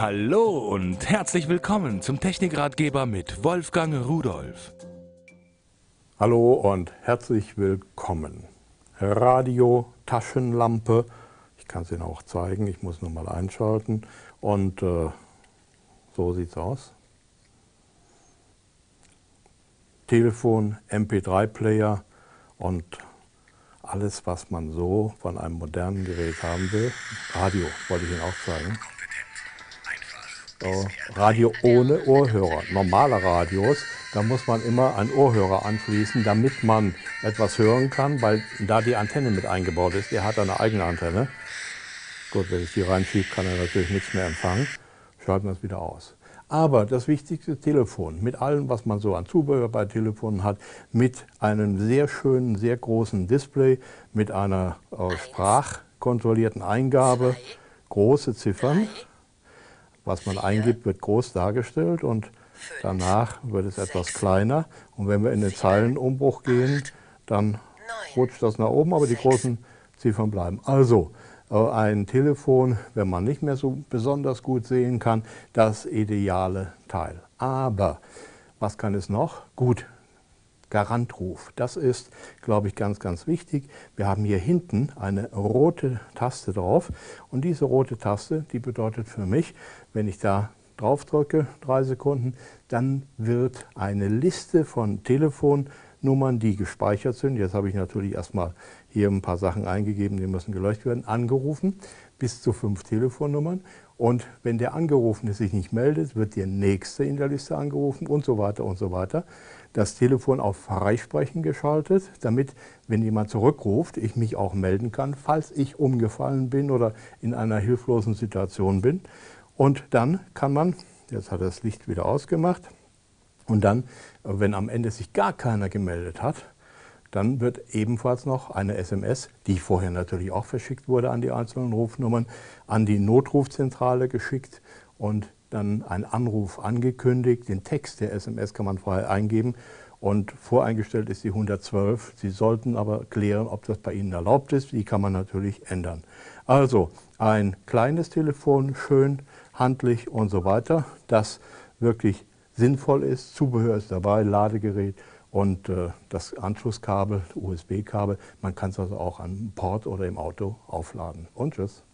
Hallo und herzlich willkommen zum Technikratgeber mit Wolfgang Rudolf. Hallo und herzlich willkommen. Radio, Taschenlampe, ich kann es Ihnen auch zeigen, ich muss nur mal einschalten und äh, so sieht es aus. Telefon, MP3-Player und alles, was man so von einem modernen Gerät haben will. Radio wollte ich Ihnen auch zeigen. Radio ohne Ohrhörer. Normale Radios, da muss man immer einen Ohrhörer anschließen, damit man etwas hören kann, weil da die Antenne mit eingebaut ist. Der hat eine eigene Antenne. Gut, wenn ich die reinschiebe, kann er natürlich nichts mehr empfangen. Schalten wir es wieder aus. Aber das wichtigste Telefon, mit allem, was man so an Zubehör bei Telefonen hat, mit einem sehr schönen, sehr großen Display, mit einer äh, sprachkontrollierten Eingabe, große Ziffern, was man eingibt, wird groß dargestellt und danach wird es etwas kleiner. Und wenn wir in den Zeilenumbruch gehen, dann rutscht das nach oben, aber die großen Ziffern bleiben. Also äh, ein Telefon, wenn man nicht mehr so besonders gut sehen kann, das ideale Teil. Aber was kann es noch? Gut, Garantruf. Das ist, glaube ich, ganz, ganz wichtig. Wir haben hier hinten eine rote Taste drauf und diese rote Taste, die bedeutet für mich, wenn ich da drauf drücke, drei Sekunden, dann wird eine Liste von Telefonnummern, die gespeichert sind, jetzt habe ich natürlich erstmal hier ein paar Sachen eingegeben, die müssen geleuchtet werden, angerufen, bis zu fünf Telefonnummern. Und wenn der Angerufene sich nicht meldet, wird der Nächste in der Liste angerufen und so weiter und so weiter. Das Telefon auf Freisprechen geschaltet, damit, wenn jemand zurückruft, ich mich auch melden kann, falls ich umgefallen bin oder in einer hilflosen Situation bin. Und dann kann man, jetzt hat er das Licht wieder ausgemacht, und dann, wenn am Ende sich gar keiner gemeldet hat, dann wird ebenfalls noch eine SMS, die vorher natürlich auch verschickt wurde an die einzelnen Rufnummern, an die Notrufzentrale geschickt und dann ein Anruf angekündigt. Den Text der SMS kann man vorher eingeben und voreingestellt ist die 112. Sie sollten aber klären, ob das bei Ihnen erlaubt ist. Die kann man natürlich ändern. Also ein kleines Telefon, schön handlich und so weiter, das wirklich sinnvoll ist. Zubehör ist dabei, Ladegerät und äh, das Anschlusskabel, USB-Kabel. Man kann es also auch an Port oder im Auto aufladen. Und tschüss.